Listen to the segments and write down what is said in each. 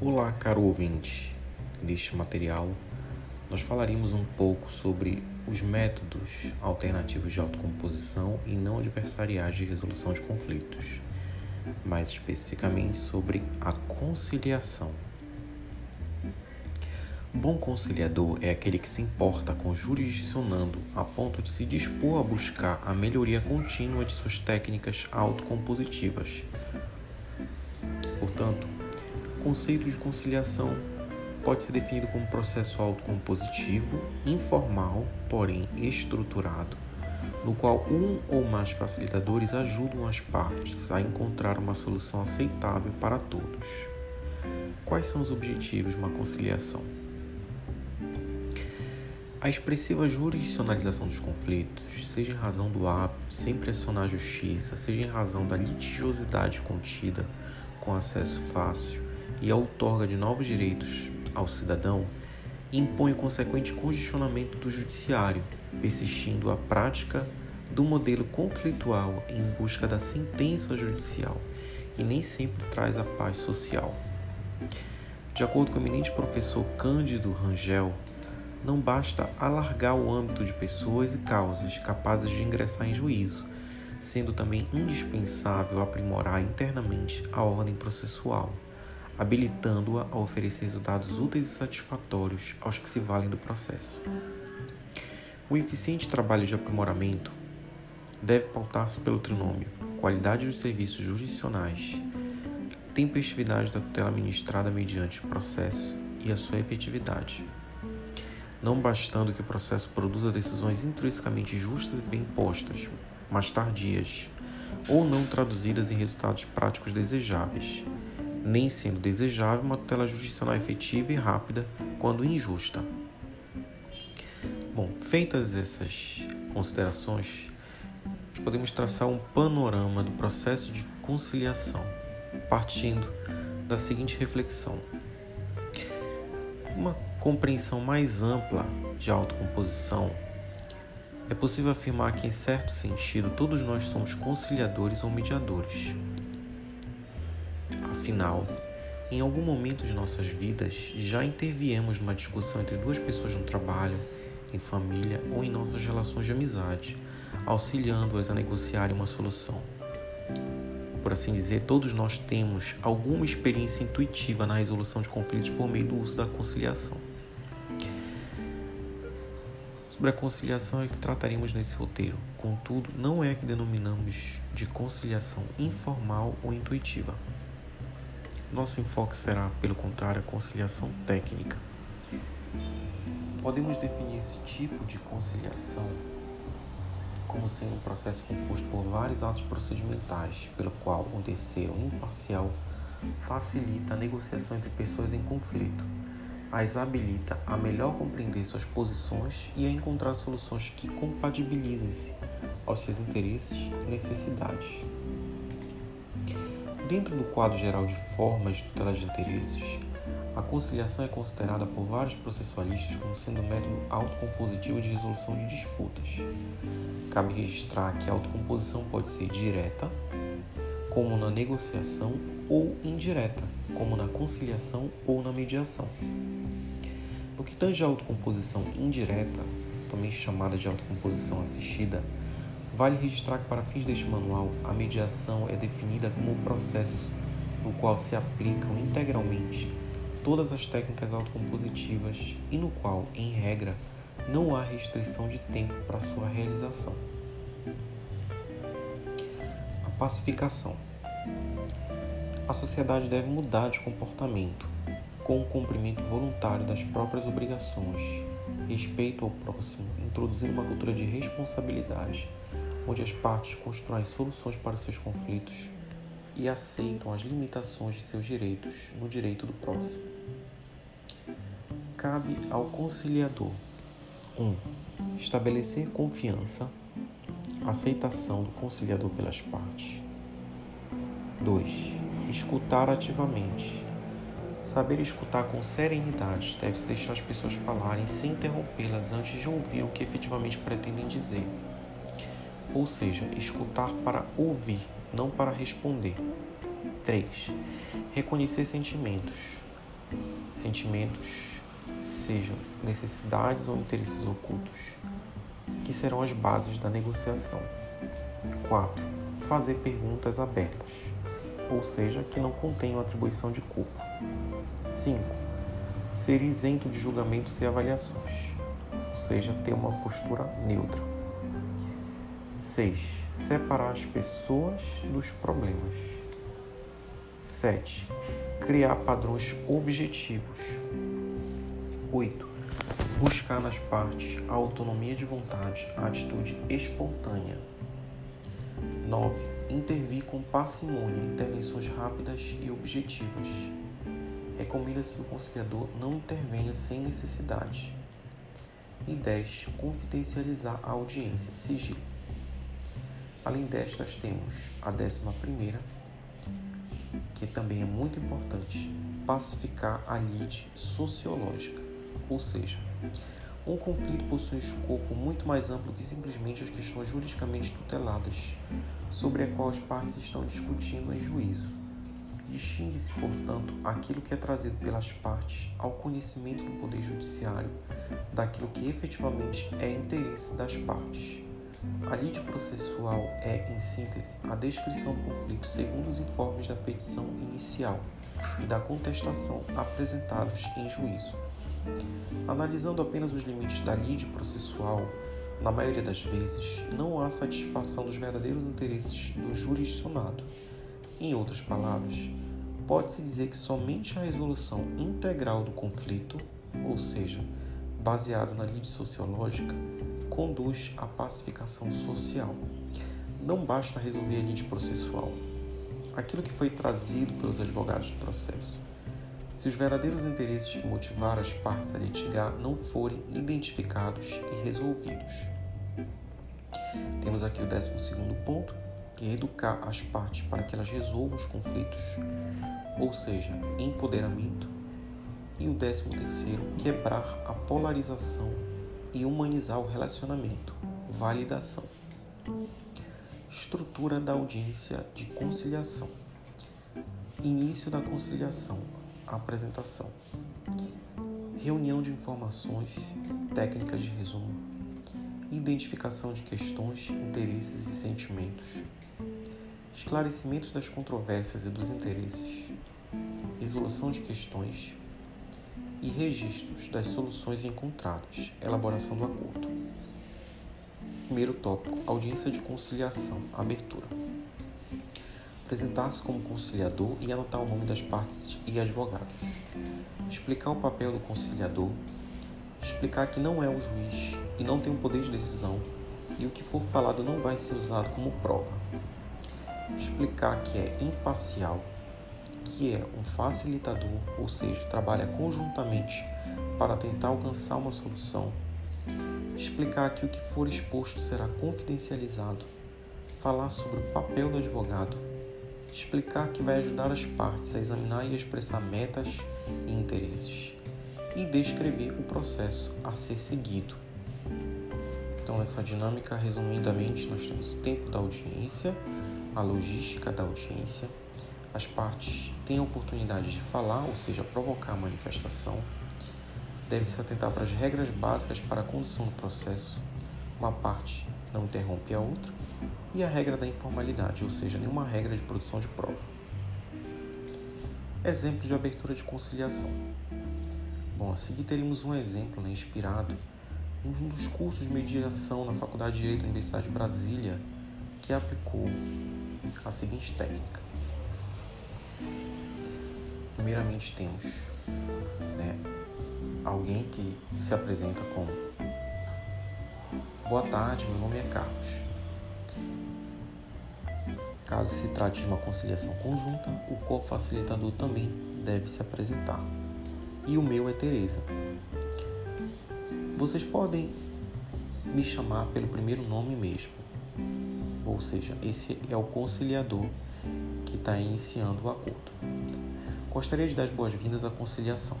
Olá, caro ouvinte. Neste material, nós falaremos um pouco sobre os métodos alternativos de autocomposição e não adversariais de resolução de conflitos, mais especificamente sobre a conciliação. Um bom conciliador é aquele que se importa com jurisdicionando a ponto de se dispor a buscar a melhoria contínua de suas técnicas autocompositivas. Portanto, conceito de conciliação pode ser definido como processo autocompositivo, informal, porém estruturado, no qual um ou mais facilitadores ajudam as partes a encontrar uma solução aceitável para todos. Quais são os objetivos de uma conciliação? A expressiva jurisdicionalização dos conflitos, seja em razão do hábito de sempre acionar a justiça, seja em razão da litigiosidade contida com acesso fácil e a outorga de novos direitos ao cidadão, impõe o consequente congestionamento do judiciário, persistindo a prática do modelo conflitual em busca da sentença judicial, que nem sempre traz a paz social. De acordo com o eminente professor Cândido Rangel, não basta alargar o âmbito de pessoas e causas capazes de ingressar em juízo, sendo também indispensável aprimorar internamente a ordem processual, habilitando-a a oferecer resultados úteis e satisfatórios aos que se valem do processo. O eficiente trabalho de aprimoramento deve pautar-se pelo trinômio qualidade dos serviços jurisdicionais, tempestividade da tutela administrada mediante o processo e a sua efetividade não bastando que o processo produza decisões intrinsecamente justas e bem postas, mas tardias, ou não traduzidas em resultados práticos desejáveis, nem sendo desejável uma tutela judicial efetiva e rápida quando injusta. Bom, feitas essas considerações, podemos traçar um panorama do processo de conciliação, partindo da seguinte reflexão: uma compreensão mais ampla de autocomposição, é possível afirmar que, em certo sentido, todos nós somos conciliadores ou mediadores. Afinal, em algum momento de nossas vidas, já interviemos numa discussão entre duas pessoas no trabalho, em família ou em nossas relações de amizade, auxiliando-as a negociarem uma solução. Por assim dizer, todos nós temos alguma experiência intuitiva na resolução de conflitos por meio do uso da conciliação. Sobre a conciliação é que trataremos nesse roteiro, contudo, não é a que denominamos de conciliação informal ou intuitiva. Nosso enfoque será, pelo contrário, a conciliação técnica. Podemos definir esse tipo de conciliação como sendo um processo composto por vários atos procedimentais, pelo qual um terceiro imparcial facilita a negociação entre pessoas em conflito as habilita a melhor compreender suas posições e a encontrar soluções que compatibilizem-se aos seus interesses e necessidades. Dentro do quadro geral de formas de tutela de interesses, a conciliação é considerada por vários processualistas como sendo um método autocompositivo de resolução de disputas. Cabe registrar que a autocomposição pode ser direta, como na negociação, ou indireta, como na conciliação ou na mediação. No que tange à autocomposição indireta, também chamada de autocomposição assistida, vale registrar que para fins deste manual, a mediação é definida como um processo no qual se aplicam integralmente todas as técnicas autocompositivas e no qual, em regra, não há restrição de tempo para sua realização. A pacificação. A sociedade deve mudar de comportamento com o cumprimento voluntário das próprias obrigações, respeito ao próximo, introduzindo uma cultura de responsabilidade, onde as partes constroem soluções para seus conflitos e aceitam as limitações de seus direitos no direito do próximo. Cabe ao conciliador 1. Um, estabelecer confiança, aceitação do conciliador pelas partes. 2. Escutar ativamente, Saber escutar com serenidade deve-se deixar as pessoas falarem sem interrompê-las antes de ouvir o que efetivamente pretendem dizer. Ou seja, escutar para ouvir, não para responder. 3. Reconhecer sentimentos. sentimentos, sejam necessidades ou interesses ocultos, que serão as bases da negociação. 4. Fazer perguntas abertas, ou seja, que não contenham atribuição de culpa. 5. Ser isento de julgamentos e avaliações, ou seja, ter uma postura neutra. 6. Separar as pessoas dos problemas. 7. Criar padrões objetivos. 8. Buscar nas partes a autonomia de vontade, a atitude espontânea. 9. Intervir com parcimônia, intervenções rápidas e objetivas. Recomenda-se que o conciliador não intervenha sem necessidade. E 10. Confidencializar a audiência, sigilo. Além destas, temos a décima primeira, que também é muito importante, pacificar a lide sociológica, ou seja, um conflito possui um escopo muito mais amplo que simplesmente as questões juridicamente tuteladas, sobre a qual as partes estão discutindo em juízo. Distingue-se, portanto, aquilo que é trazido pelas partes ao conhecimento do Poder Judiciário daquilo que efetivamente é interesse das partes. A lide processual é, em síntese, a descrição do conflito segundo os informes da petição inicial e da contestação apresentados em juízo. Analisando apenas os limites da lide processual, na maioria das vezes, não há satisfação dos verdadeiros interesses do jurisdicionado. Em outras palavras, pode-se dizer que somente a resolução integral do conflito, ou seja, baseado na lide sociológica, conduz à pacificação social. Não basta resolver a lide processual, aquilo que foi trazido pelos advogados do processo. Se os verdadeiros interesses que motivaram as partes a litigar não forem identificados e resolvidos. Temos aqui o 12 ponto, que é educar as partes para que elas resolvam os conflitos, ou seja, empoderamento. E o 13 quebrar a polarização e humanizar o relacionamento, validação. Estrutura da audiência de conciliação. Início da conciliação, apresentação. Reunião de informações, técnicas de resumo, identificação de questões, interesses e sentimentos, esclarecimento das controvérsias e dos interesses, resolução de questões, e registros das soluções encontradas, elaboração do acordo. Primeiro tópico: audiência de conciliação, abertura. Apresentar-se como conciliador e anotar o nome das partes e advogados. Explicar o papel do conciliador. Explicar que não é o juiz e não tem o poder de decisão e o que for falado não vai ser usado como prova. Explicar que é imparcial que é um facilitador, ou seja, trabalha conjuntamente para tentar alcançar uma solução, explicar que o que for exposto será confidencializado, falar sobre o papel do advogado, explicar que vai ajudar as partes a examinar e expressar metas e interesses e descrever o processo a ser seguido. Então, nessa dinâmica, resumidamente, nós temos o tempo da audiência, a logística da audiência, as partes têm a oportunidade de falar, ou seja, provocar a manifestação. Deve-se atentar para as regras básicas para a condução do processo. Uma parte não interrompe a outra. E a regra da informalidade, ou seja, nenhuma regra de produção de prova. Exemplo de abertura de conciliação. Bom, a seguir teremos um exemplo né, inspirado em um dos cursos de mediação na Faculdade de Direito da Universidade de Brasília, que aplicou a seguinte técnica primeiramente temos né, alguém que se apresenta como Boa tarde, meu nome é Carlos. Caso se trate de uma conciliação conjunta, o co-facilitador também deve se apresentar. E o meu é Teresa. Vocês podem me chamar pelo primeiro nome mesmo. Ou seja, esse é o conciliador que está iniciando o acordo. Gostaria de dar as boas-vindas à conciliação.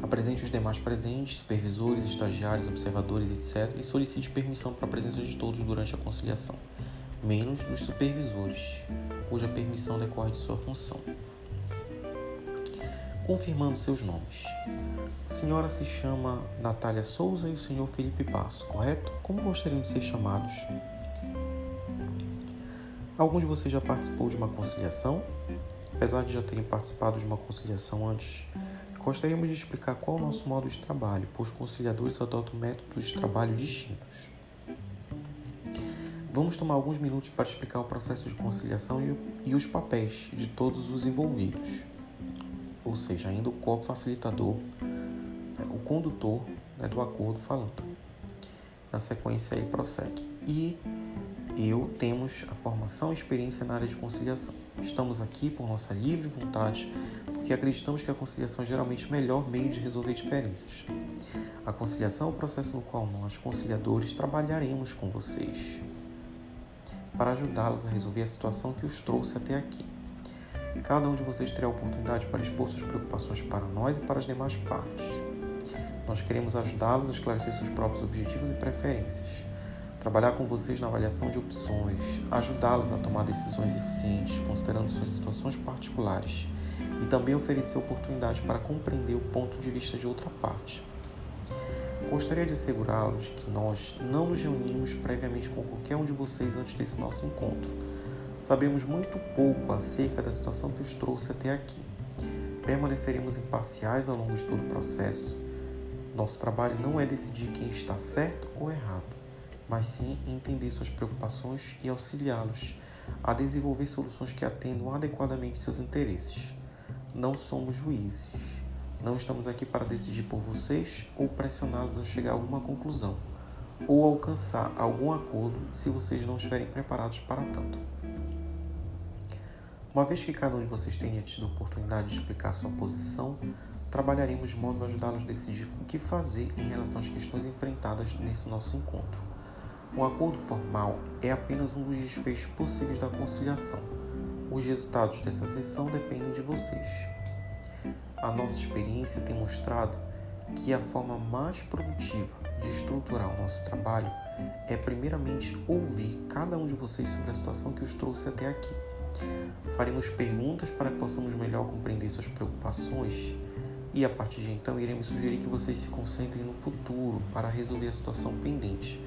Apresente os demais presentes, supervisores, estagiários, observadores, etc., e solicite permissão para a presença de todos durante a conciliação, menos dos supervisores, cuja permissão decorre de sua função. confirmando seus nomes. A senhora se chama Natália Souza e o senhor Felipe Passo, correto? Como gostariam de ser chamados? Algum de vocês já participou de uma conciliação? Apesar de já terem participado de uma conciliação antes, gostaríamos de explicar qual é o nosso modo de trabalho, pois conciliadores adotam métodos de trabalho distintos. Vamos tomar alguns minutos para explicar o processo de conciliação e os papéis de todos os envolvidos, ou seja, ainda o co-facilitador, né, o condutor né, do acordo falando. Na sequência, ele prossegue. E eu temos a formação e experiência na área de conciliação. Estamos aqui por nossa livre vontade, porque acreditamos que a conciliação é geralmente o melhor meio de resolver diferenças. A conciliação é o processo no qual nós, conciliadores, trabalharemos com vocês para ajudá-los a resolver a situação que os trouxe até aqui. Cada um de vocês terá a oportunidade para expor suas preocupações para nós e para as demais partes. Nós queremos ajudá-los a esclarecer seus próprios objetivos e preferências trabalhar com vocês na avaliação de opções, ajudá-los a tomar decisões eficientes, considerando suas situações particulares, e também oferecer oportunidades para compreender o ponto de vista de outra parte. Gostaria de assegurá-los que nós não nos reunimos previamente com qualquer um de vocês antes desse nosso encontro. Sabemos muito pouco acerca da situação que os trouxe até aqui. Permaneceremos imparciais ao longo de todo o processo. Nosso trabalho não é decidir quem está certo ou errado mas sim entender suas preocupações e auxiliá-los a desenvolver soluções que atendam adequadamente seus interesses. Não somos juízes. Não estamos aqui para decidir por vocês ou pressioná-los a chegar a alguma conclusão ou alcançar algum acordo se vocês não estiverem preparados para tanto. Uma vez que cada um de vocês tenha tido a oportunidade de explicar sua posição, trabalharemos de modo a ajudá-los a decidir o que fazer em relação às questões enfrentadas nesse nosso encontro. O acordo formal é apenas um dos desfechos possíveis da conciliação. Os resultados dessa sessão dependem de vocês. A nossa experiência tem mostrado que a forma mais produtiva de estruturar o nosso trabalho é, primeiramente, ouvir cada um de vocês sobre a situação que os trouxe até aqui. Faremos perguntas para que possamos melhor compreender suas preocupações e, a partir de então, iremos sugerir que vocês se concentrem no futuro para resolver a situação pendente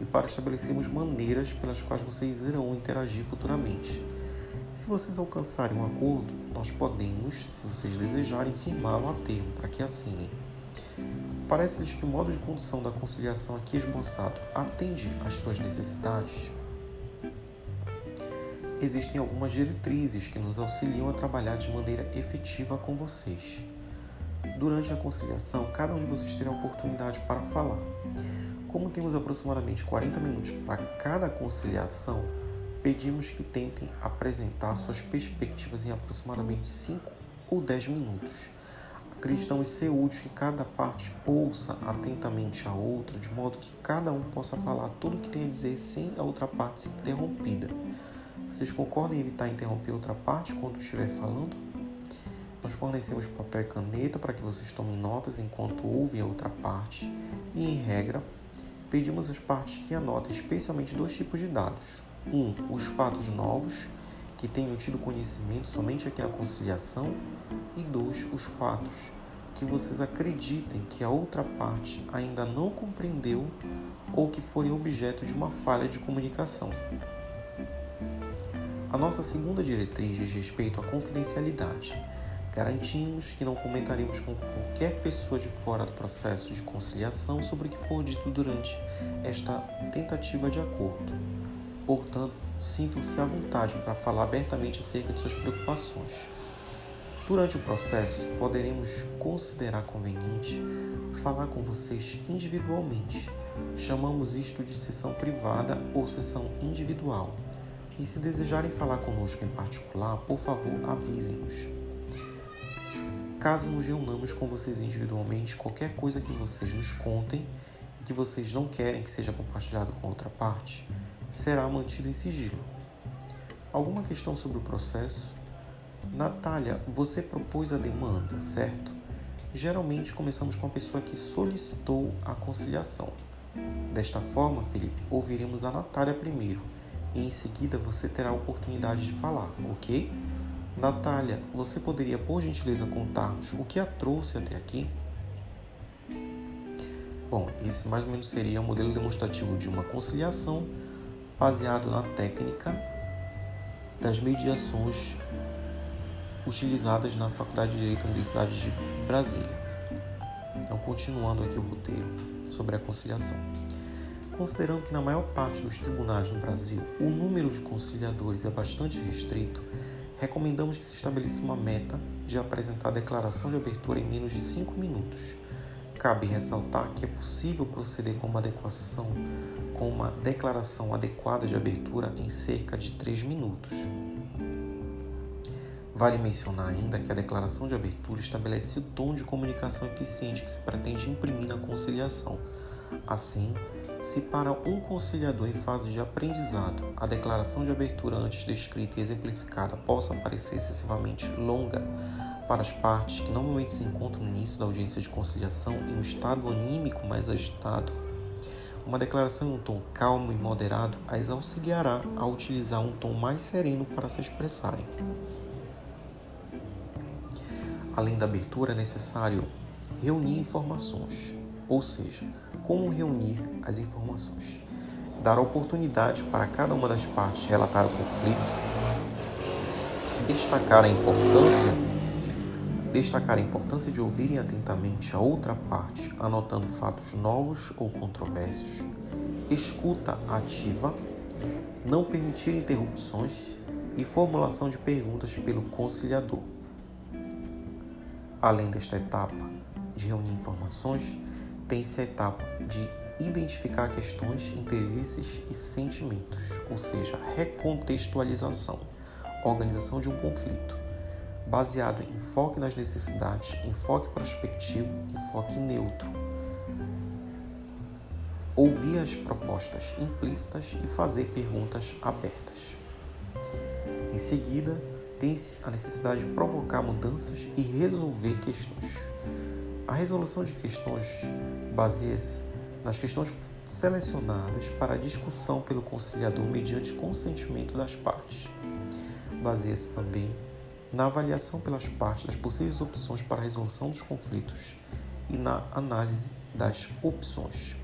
e para estabelecermos maneiras pelas quais vocês irão interagir futuramente. Se vocês alcançarem um acordo, nós podemos, se vocês desejarem, firmá-lo a termo para que assinem. Parece-lhes que o modo de condução da conciliação aqui esboçado atende às suas necessidades? Existem algumas diretrizes que nos auxiliam a trabalhar de maneira efetiva com vocês. Durante a conciliação, cada um de vocês terá a oportunidade para falar. Como temos aproximadamente 40 minutos para cada conciliação, pedimos que tentem apresentar suas perspectivas em aproximadamente 5 ou 10 minutos. Acreditamos ser útil que cada parte ouça atentamente a outra, de modo que cada um possa falar tudo o que tem a dizer sem a outra parte ser interrompida. Vocês concordam em evitar interromper outra parte quando estiver falando? Nós fornecemos papel e caneta para que vocês tomem notas enquanto ouvem a outra parte e, em regra, pedimos às partes que anotem especialmente dois tipos de dados. Um, os fatos novos, que tenham tido conhecimento somente aqui na conciliação, e dois, os fatos que vocês acreditem que a outra parte ainda não compreendeu ou que forem objeto de uma falha de comunicação. A nossa segunda diretriz diz respeito à confidencialidade Garantimos que não comentaremos com qualquer pessoa de fora do processo de conciliação sobre o que for dito durante esta tentativa de acordo. Portanto, sintam-se à vontade para falar abertamente acerca de suas preocupações. Durante o processo, poderemos considerar conveniente falar com vocês individualmente. Chamamos isto de sessão privada ou sessão individual. E se desejarem falar conosco em particular, por favor, avisem-nos. Caso nos reunamos com vocês individualmente, qualquer coisa que vocês nos contem e que vocês não querem que seja compartilhado com outra parte, será mantido em sigilo. Alguma questão sobre o processo? Natália, você propôs a demanda, certo? Geralmente começamos com a pessoa que solicitou a conciliação. Desta forma, Felipe, ouviremos a Natália primeiro e em seguida você terá a oportunidade de falar, ok? Natália, você poderia, por gentileza, contar-nos o que a trouxe até aqui? Bom, esse mais ou menos seria o um modelo demonstrativo de uma conciliação baseado na técnica das mediações utilizadas na Faculdade de Direito da Universidade de Brasília. Então, continuando aqui o roteiro sobre a conciliação. Considerando que na maior parte dos tribunais no Brasil o número de conciliadores é bastante restrito, recomendamos que se estabeleça uma meta de apresentar a declaração de abertura em menos de 5 minutos Cabe ressaltar que é possível proceder com uma adequação, com uma declaração adequada de abertura em cerca de 3 minutos. Vale mencionar ainda que a declaração de abertura estabelece o tom de comunicação eficiente que se pretende imprimir na conciliação. Assim, se para um conciliador em fase de aprendizado a declaração de abertura antes descrita e exemplificada possa parecer excessivamente longa, para as partes que normalmente se encontram no início da audiência de conciliação em um estado anímico mais agitado, uma declaração em um tom calmo e moderado as auxiliará a utilizar um tom mais sereno para se expressarem. Além da abertura, é necessário reunir informações, ou seja, como reunir as informações, dar oportunidade para cada uma das partes relatar o conflito, destacar a importância Destacar a importância de ouvirem atentamente a outra parte, anotando fatos novos ou controversos. Escuta ativa. Não permitir interrupções e formulação de perguntas pelo conciliador. Além desta etapa de reunir informações, tem-se a etapa de identificar questões, interesses e sentimentos, ou seja, recontextualização, organização de um conflito baseado em enfoque nas necessidades, enfoque prospectivo, enfoque neutro. Ouvir as propostas implícitas e fazer perguntas abertas. Em seguida, tem-se a necessidade de provocar mudanças e resolver questões. A resolução de questões baseia-se nas questões selecionadas para discussão pelo conciliador mediante consentimento das partes. Baseia-se também na avaliação pelas partes das possíveis opções para a resolução dos conflitos e na análise das opções.